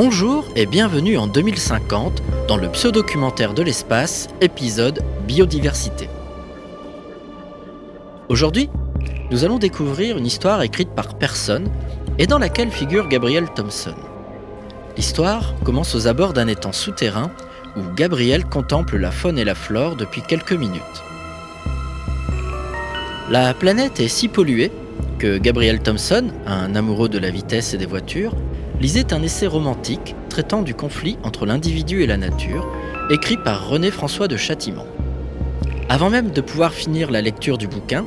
Bonjour et bienvenue en 2050 dans le pseudo-documentaire de l'espace, épisode Biodiversité. Aujourd'hui, nous allons découvrir une histoire écrite par personne et dans laquelle figure Gabriel Thompson. L'histoire commence aux abords d'un étang souterrain où Gabriel contemple la faune et la flore depuis quelques minutes. La planète est si polluée que Gabriel Thompson, un amoureux de la vitesse et des voitures, lisait un essai romantique traitant du conflit entre l'individu et la nature, écrit par René François de Châtiment. Avant même de pouvoir finir la lecture du bouquin,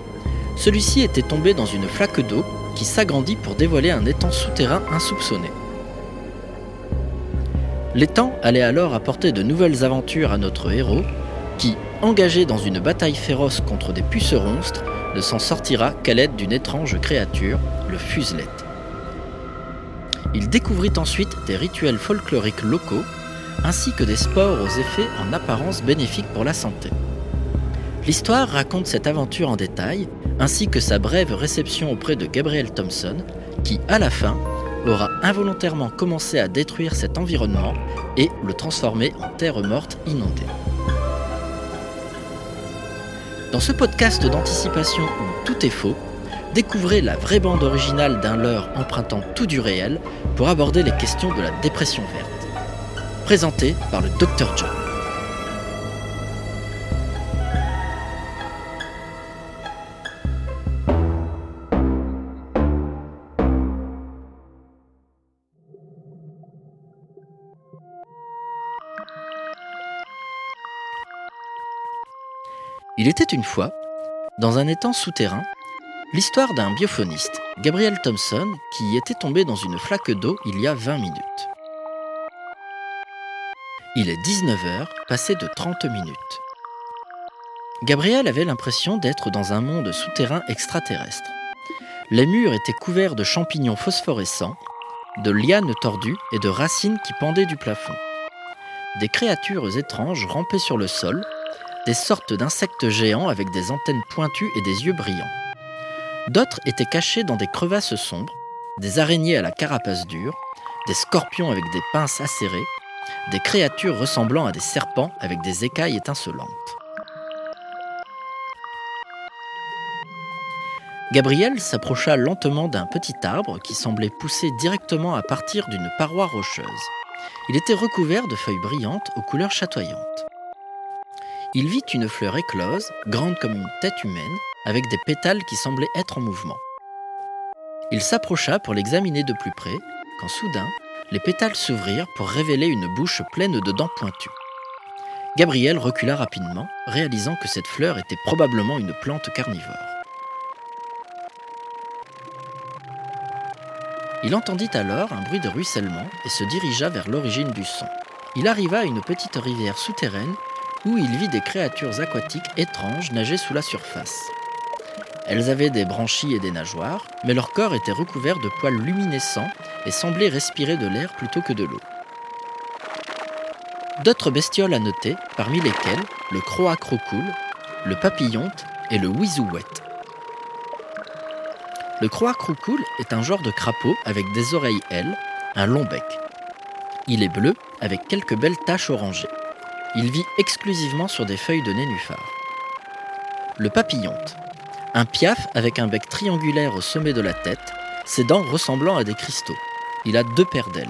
celui-ci était tombé dans une flaque d'eau qui s'agrandit pour dévoiler un étang souterrain insoupçonné. L'étang allait alors apporter de nouvelles aventures à notre héros, qui, engagé dans une bataille féroce contre des puceronstres, ne s'en sortira qu'à l'aide d'une étrange créature, le fuselette. Il découvrit ensuite des rituels folkloriques locaux, ainsi que des sports aux effets en apparence bénéfiques pour la santé. L'histoire raconte cette aventure en détail, ainsi que sa brève réception auprès de Gabriel Thompson, qui, à la fin, aura involontairement commencé à détruire cet environnement et le transformer en terre morte inondée. Dans ce podcast d'anticipation où tout est faux, découvrez la vraie bande originale d'un leurre empruntant tout du réel pour aborder les questions de la dépression verte. Présenté par le Dr John. Il était une fois, dans un étang souterrain, l'histoire d'un biophoniste, Gabriel Thompson, qui était tombé dans une flaque d'eau il y a 20 minutes. Il est 19h, passé de 30 minutes. Gabriel avait l'impression d'être dans un monde souterrain extraterrestre. Les murs étaient couverts de champignons phosphorescents, de lianes tordues et de racines qui pendaient du plafond. Des créatures étranges rampaient sur le sol, des sortes d'insectes géants avec des antennes pointues et des yeux brillants. D'autres étaient cachés dans des crevasses sombres, des araignées à la carapace dure, des scorpions avec des pinces acérées, des créatures ressemblant à des serpents avec des écailles étincelantes. Gabriel s'approcha lentement d'un petit arbre qui semblait pousser directement à partir d'une paroi rocheuse. Il était recouvert de feuilles brillantes aux couleurs chatoyantes il vit une fleur éclose, grande comme une tête humaine, avec des pétales qui semblaient être en mouvement. Il s'approcha pour l'examiner de plus près, quand soudain, les pétales s'ouvrirent pour révéler une bouche pleine de dents pointues. Gabriel recula rapidement, réalisant que cette fleur était probablement une plante carnivore. Il entendit alors un bruit de ruissellement et se dirigea vers l'origine du son. Il arriva à une petite rivière souterraine où il vit des créatures aquatiques étranges nager sous la surface. Elles avaient des branchies et des nageoires, mais leur corps était recouvert de poils luminescents et semblait respirer de l'air plutôt que de l'eau. D'autres bestioles à noter, parmi lesquelles le croacrocoule, le papillonte et le wizouette. Le croacrocoule est un genre de crapaud avec des oreilles ailes, un long bec. Il est bleu avec quelques belles taches orangées. Il vit exclusivement sur des feuilles de nénuphar. Le papillonte. Un piaf avec un bec triangulaire au sommet de la tête, ses dents ressemblant à des cristaux. Il a deux paires d'ailes.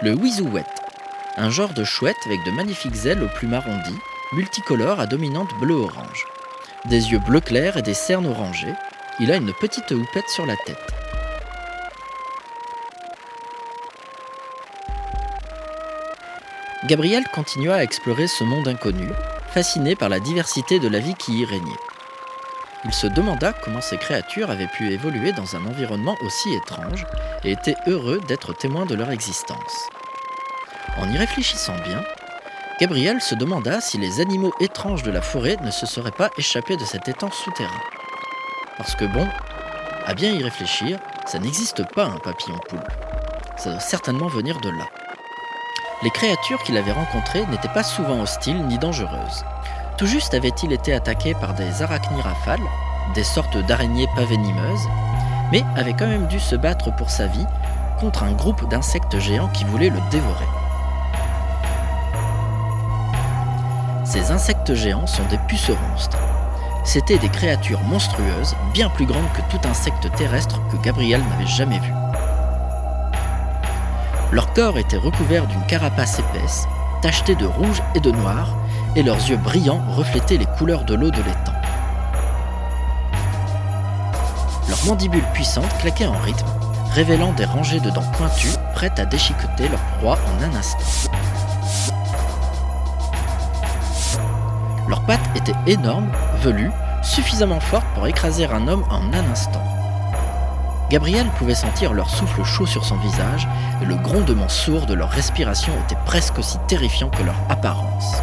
Le wizouette. Un genre de chouette avec de magnifiques ailes aux plumes arrondies, multicolores à dominante bleu-orange. Des yeux bleu clair et des cernes orangées. Il a une petite houppette sur la tête. Gabriel continua à explorer ce monde inconnu, fasciné par la diversité de la vie qui y régnait. Il se demanda comment ces créatures avaient pu évoluer dans un environnement aussi étrange et était heureux d'être témoin de leur existence. En y réfléchissant bien, Gabriel se demanda si les animaux étranges de la forêt ne se seraient pas échappés de cet étang souterrain. Parce que bon, à bien y réfléchir, ça n'existe pas un papillon poule. Ça doit certainement venir de là. Les créatures qu'il avait rencontrées n'étaient pas souvent hostiles ni dangereuses. Tout juste avait-il été attaqué par des arachnirafales, des sortes d'araignées pas venimeuses, mais avait quand même dû se battre pour sa vie contre un groupe d'insectes géants qui voulaient le dévorer. Ces insectes géants sont des puceronstres. C'étaient des créatures monstrueuses, bien plus grandes que tout insecte terrestre que Gabriel n'avait jamais vu. Leur corps était recouvert d'une carapace épaisse, tachetée de rouge et de noir, et leurs yeux brillants reflétaient les couleurs de l'eau de l'étang. Leurs mandibules puissantes claquaient en rythme, révélant des rangées de dents pointues prêtes à déchiqueter leur proie en un instant. Leurs pattes étaient énormes, velues, suffisamment fortes pour écraser un homme en un instant. Gabriel pouvait sentir leur souffle chaud sur son visage et le grondement sourd de leur respiration était presque aussi terrifiant que leur apparence.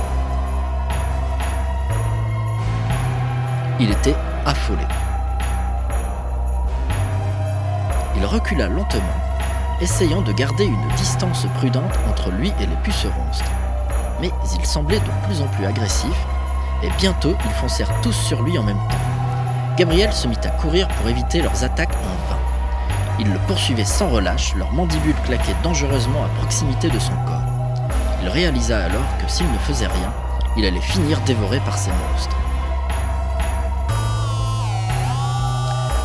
Il était affolé. Il recula lentement, essayant de garder une distance prudente entre lui et les pucerons. Mais il semblait de plus en plus agressif, et bientôt ils foncèrent tous sur lui en même temps. Gabriel se mit à courir pour éviter leurs attaques en vain. Ils le poursuivaient sans relâche, leurs mandibules claquaient dangereusement à proximité de son corps. Il réalisa alors que s'il ne faisait rien, il allait finir dévoré par ces monstres.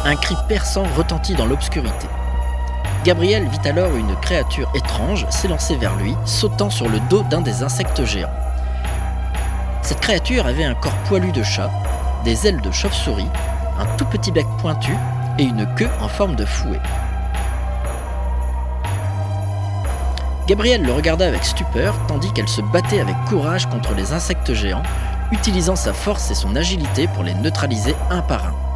Un cri perçant retentit dans l'obscurité. Gabriel vit alors une créature étrange s'élancer vers lui, sautant sur le dos d'un des insectes géants. Cette créature avait un corps poilu de chat, des ailes de chauve-souris, un tout petit bec pointu et une queue en forme de fouet. Gabriel le regarda avec stupeur tandis qu'elle se battait avec courage contre les insectes géants, utilisant sa force et son agilité pour les neutraliser un par un.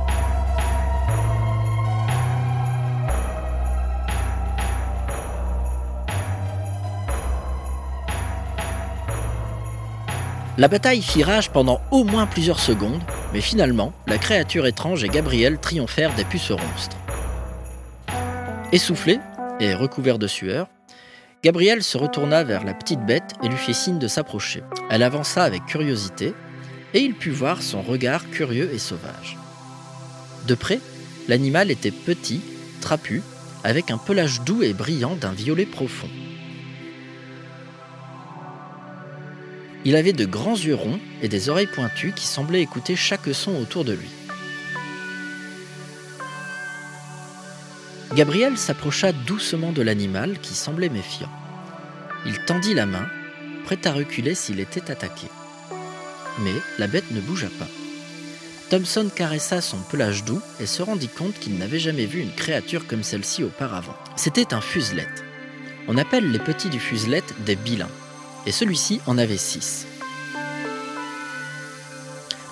La bataille fit rage pendant au moins plusieurs secondes, mais finalement, la créature étrange et Gabriel triomphèrent des puceronstres. Essoufflé et recouvert de sueur, Gabriel se retourna vers la petite bête et lui fit signe de s'approcher. Elle avança avec curiosité, et il put voir son regard curieux et sauvage. De près, l'animal était petit, trapu, avec un pelage doux et brillant d'un violet profond. Il avait de grands yeux ronds et des oreilles pointues qui semblaient écouter chaque son autour de lui. Gabriel s'approcha doucement de l'animal qui semblait méfiant. Il tendit la main, prêt à reculer s'il était attaqué. Mais la bête ne bougea pas. Thomson caressa son pelage doux et se rendit compte qu'il n'avait jamais vu une créature comme celle-ci auparavant. C'était un fuselette. On appelle les petits du fuselette des bilins et celui-ci en avait six.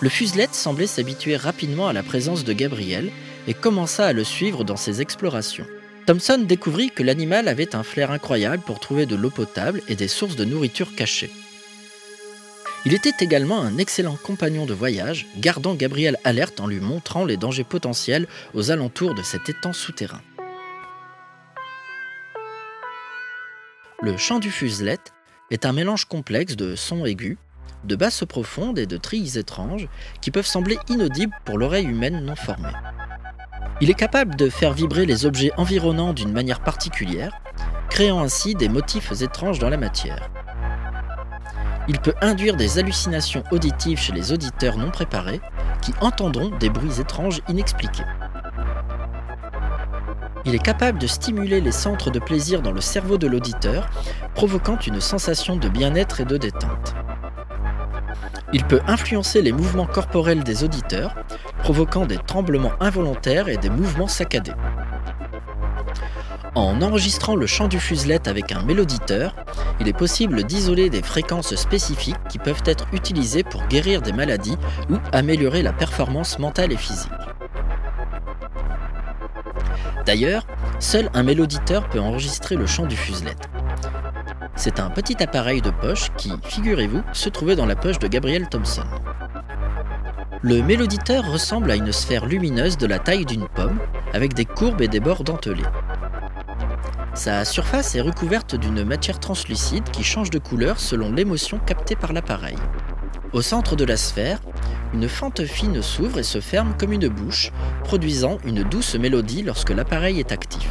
Le fuselette semblait s'habituer rapidement à la présence de Gabriel et commença à le suivre dans ses explorations. Thomson découvrit que l'animal avait un flair incroyable pour trouver de l'eau potable et des sources de nourriture cachées. Il était également un excellent compagnon de voyage, gardant Gabriel alerte en lui montrant les dangers potentiels aux alentours de cet étang souterrain. Le chant du fuselette est un mélange complexe de sons aigus, de basses profondes et de trilles étranges qui peuvent sembler inaudibles pour l'oreille humaine non formée. Il est capable de faire vibrer les objets environnants d'une manière particulière, créant ainsi des motifs étranges dans la matière. Il peut induire des hallucinations auditives chez les auditeurs non préparés qui entendront des bruits étranges inexpliqués. Il est capable de stimuler les centres de plaisir dans le cerveau de l'auditeur, provoquant une sensation de bien-être et de détente. Il peut influencer les mouvements corporels des auditeurs, provoquant des tremblements involontaires et des mouvements saccadés. En enregistrant le chant du fuselette avec un méloditeur, il est possible d'isoler des fréquences spécifiques qui peuvent être utilisées pour guérir des maladies ou améliorer la performance mentale et physique. D'ailleurs, seul un méloditeur peut enregistrer le chant du fuselette. C'est un petit appareil de poche qui, figurez-vous, se trouvait dans la poche de Gabriel Thompson. Le méloditeur ressemble à une sphère lumineuse de la taille d'une pomme, avec des courbes et des bords dentelés. Sa surface est recouverte d'une matière translucide qui change de couleur selon l'émotion captée par l'appareil. Au centre de la sphère, une fente fine s'ouvre et se ferme comme une bouche, produisant une douce mélodie lorsque l'appareil est actif.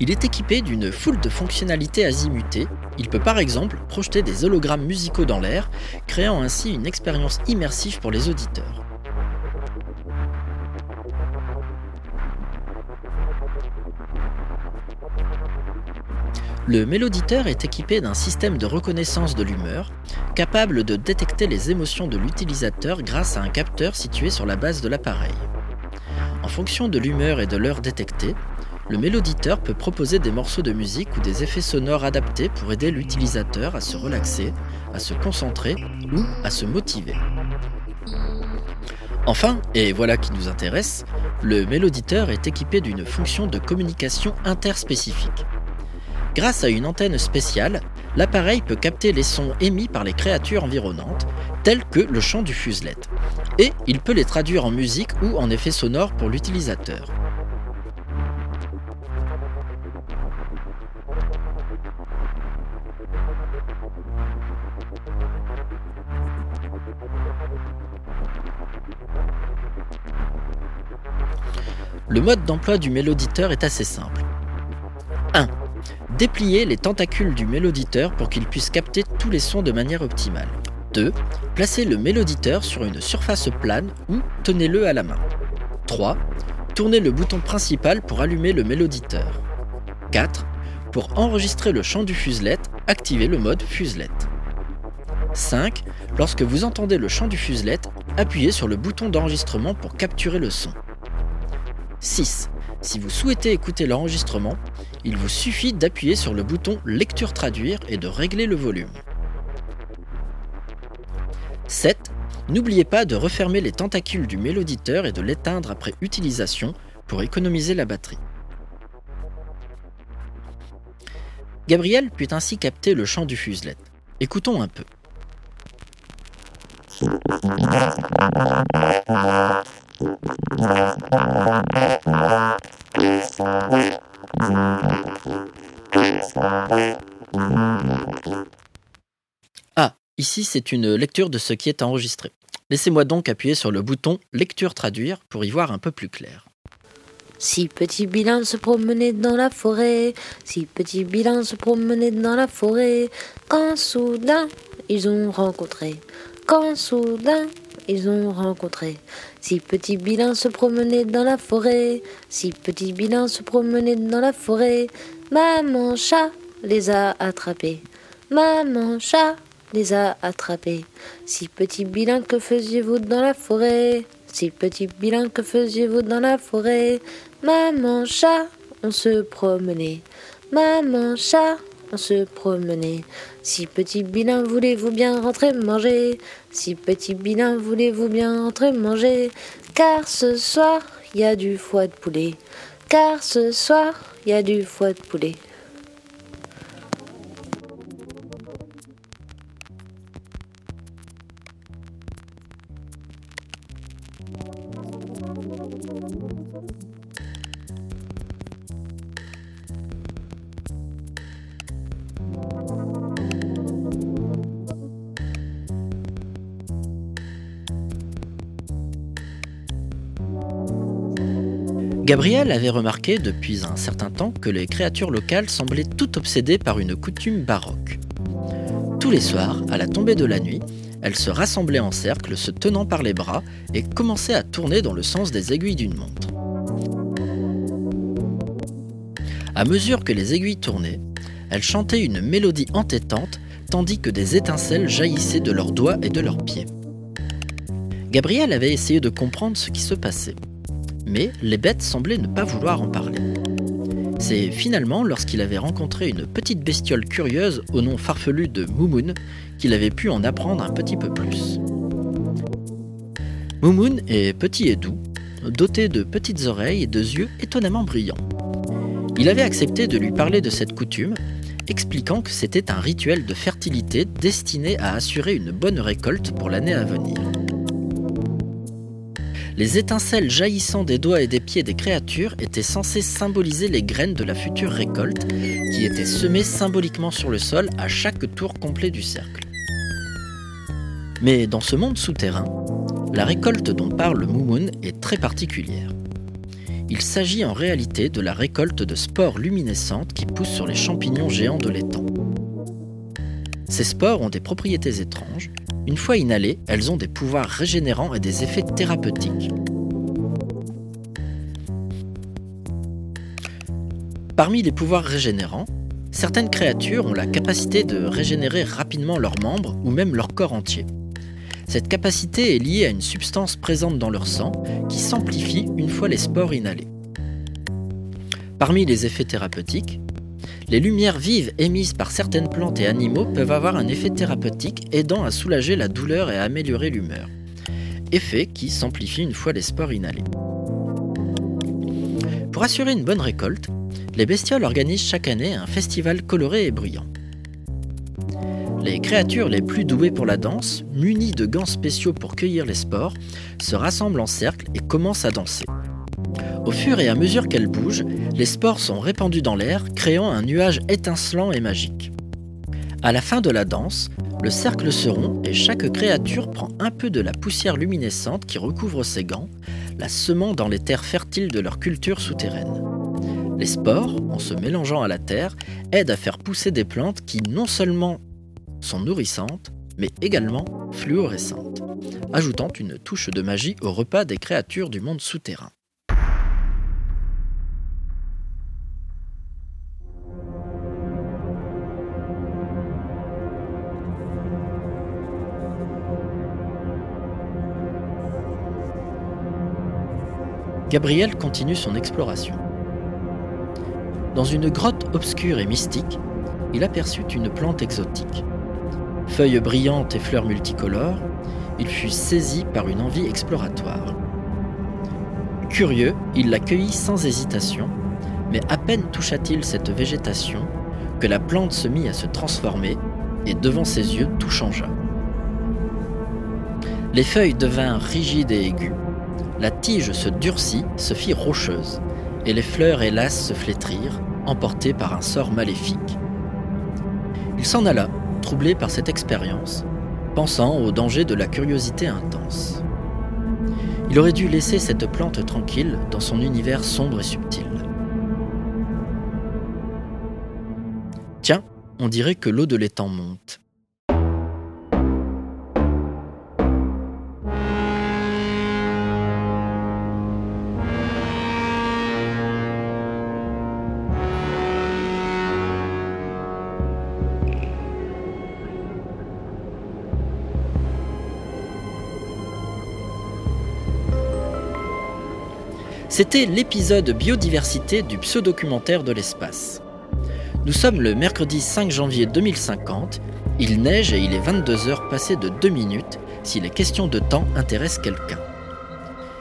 Il est équipé d'une foule de fonctionnalités azimutées. Il peut par exemple projeter des hologrammes musicaux dans l'air, créant ainsi une expérience immersive pour les auditeurs. Le méloditeur est équipé d'un système de reconnaissance de l'humeur, capable de détecter les émotions de l'utilisateur grâce à un capteur situé sur la base de l'appareil. En fonction de l'humeur et de l'heure détectée, le méloditeur peut proposer des morceaux de musique ou des effets sonores adaptés pour aider l'utilisateur à se relaxer, à se concentrer ou à se motiver. Enfin, et voilà qui nous intéresse, le méloditeur est équipé d'une fonction de communication interspécifique. Grâce à une antenne spéciale, l'appareil peut capter les sons émis par les créatures environnantes, tels que le chant du fuselet, et il peut les traduire en musique ou en effets sonores pour l'utilisateur. Le mode d'emploi du méloditeur est assez simple. 1. Dépliez les tentacules du méloditeur pour qu'il puisse capter tous les sons de manière optimale. 2. Placez le méloditeur sur une surface plane ou tenez-le à la main. 3. Tournez le bouton principal pour allumer le méloditeur. 4. Pour enregistrer le chant du fuselet, activez le mode fuselet. 5. Lorsque vous entendez le chant du fuselet, appuyez sur le bouton d'enregistrement pour capturer le son. 6. Si vous souhaitez écouter l'enregistrement, il vous suffit d'appuyer sur le bouton Lecture traduire et de régler le volume. 7. N'oubliez pas de refermer les tentacules du méloditeur et de l'éteindre après utilisation pour économiser la batterie. Gabriel put ainsi capter le chant du fuselet. Écoutons un peu. Ah, ici c'est une lecture de ce qui est enregistré. Laissez-moi donc appuyer sur le bouton Lecture traduire pour y voir un peu plus clair. Si petit bilan se promenait dans la forêt, si petit bilan se promenait dans la forêt, quand soudain ils ont rencontré, quand soudain ils ont rencontré. Si petit bilan se promenait dans la forêt, si petit bilan se promenait dans la forêt, maman chat les a attrapés. Maman chat les a attrapés. Si petit bilan que faisiez-vous dans la forêt? Si petit bilan que faisiez-vous dans la forêt? Maman chat, on se promenait. Maman chat, se promenait. Si petit bilan, voulez-vous bien rentrer manger? Si petit bilan, voulez-vous bien rentrer manger? Car ce soir, il y a du foie de poulet. Car ce soir, il y a du foie de poulet. Gabriel avait remarqué depuis un certain temps que les créatures locales semblaient toutes obsédées par une coutume baroque. Tous les soirs, à la tombée de la nuit, elles se rassemblaient en cercle, se tenant par les bras, et commençaient à tourner dans le sens des aiguilles d'une montre. À mesure que les aiguilles tournaient, elles chantaient une mélodie entêtante, tandis que des étincelles jaillissaient de leurs doigts et de leurs pieds. Gabriel avait essayé de comprendre ce qui se passait mais les bêtes semblaient ne pas vouloir en parler. C'est finalement lorsqu'il avait rencontré une petite bestiole curieuse au nom farfelu de Moumoun qu'il avait pu en apprendre un petit peu plus. Moumoun est petit et doux, doté de petites oreilles et de yeux étonnamment brillants. Il avait accepté de lui parler de cette coutume, expliquant que c'était un rituel de fertilité destiné à assurer une bonne récolte pour l'année à venir. Les étincelles jaillissant des doigts et des pieds des créatures étaient censées symboliser les graines de la future récolte, qui étaient semées symboliquement sur le sol à chaque tour complet du cercle. Mais dans ce monde souterrain, la récolte dont parle Moumoun est très particulière. Il s'agit en réalité de la récolte de spores luminescentes qui poussent sur les champignons géants de l'étang. Ces spores ont des propriétés étranges. Une fois inhalées, elles ont des pouvoirs régénérants et des effets thérapeutiques. Parmi les pouvoirs régénérants, certaines créatures ont la capacité de régénérer rapidement leurs membres ou même leur corps entier. Cette capacité est liée à une substance présente dans leur sang qui s'amplifie une fois les spores inhalés. Parmi les effets thérapeutiques, les lumières vives émises par certaines plantes et animaux peuvent avoir un effet thérapeutique aidant à soulager la douleur et à améliorer l'humeur. Effet qui s'amplifie une fois les spores inhalés. Pour assurer une bonne récolte, les bestioles organisent chaque année un festival coloré et bruyant. Les créatures les plus douées pour la danse, munies de gants spéciaux pour cueillir les spores, se rassemblent en cercle et commencent à danser. Au fur et à mesure qu'elles bougent, les spores sont répandus dans l'air, créant un nuage étincelant et magique. À la fin de la danse, le cercle se rompt et chaque créature prend un peu de la poussière luminescente qui recouvre ses gants, la semant dans les terres fertiles de leur culture souterraine. Les spores, en se mélangeant à la terre, aident à faire pousser des plantes qui non seulement sont nourrissantes, mais également fluorescentes, ajoutant une touche de magie au repas des créatures du monde souterrain. Gabriel continue son exploration. Dans une grotte obscure et mystique, il aperçut une plante exotique. Feuilles brillantes et fleurs multicolores, il fut saisi par une envie exploratoire. Curieux, il la cueillit sans hésitation, mais à peine toucha-t-il cette végétation que la plante se mit à se transformer et devant ses yeux tout changea. Les feuilles devinrent rigides et aiguës, la tige se durcit, se fit rocheuse, et les fleurs hélas se flétrirent, emportées par un sort maléfique. Il s'en alla, troublé par cette expérience, pensant au danger de la curiosité intense. Il aurait dû laisser cette plante tranquille dans son univers sombre et subtil. Tiens, on dirait que l'eau de l'étang monte. C'était l'épisode biodiversité du pseudo-documentaire de l'espace. Nous sommes le mercredi 5 janvier 2050, il neige et il est 22 heures passées de 2 minutes si les questions de temps intéressent quelqu'un.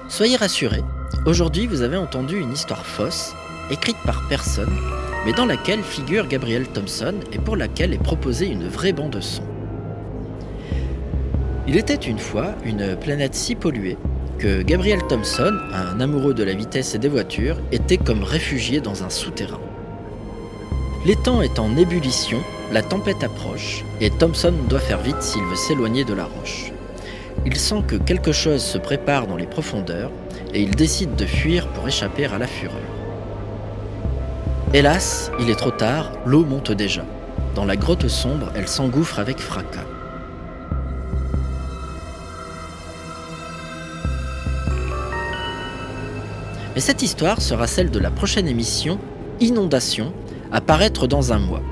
Soyez rassurés, aujourd'hui vous avez entendu une histoire fausse, écrite par personne, mais dans laquelle figure Gabriel Thompson et pour laquelle est proposée une vraie bande son. Il était une fois une planète si polluée que Gabriel Thompson, un amoureux de la vitesse et des voitures, était comme réfugié dans un souterrain. L'étang est en ébullition, la tempête approche, et Thompson doit faire vite s'il veut s'éloigner de la roche. Il sent que quelque chose se prépare dans les profondeurs, et il décide de fuir pour échapper à la fureur. Hélas, il est trop tard, l'eau monte déjà. Dans la grotte sombre, elle s'engouffre avec fracas. Mais cette histoire sera celle de la prochaine émission Inondation, à paraître dans un mois.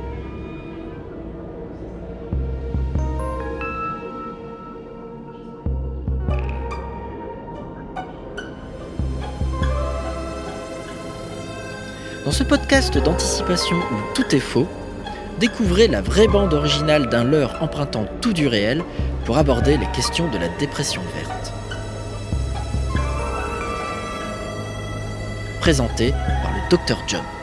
Dans ce podcast d'anticipation où tout est faux, découvrez la vraie bande originale d'un leurre empruntant tout du réel pour aborder les questions de la dépression verte. Présenté par le Dr John.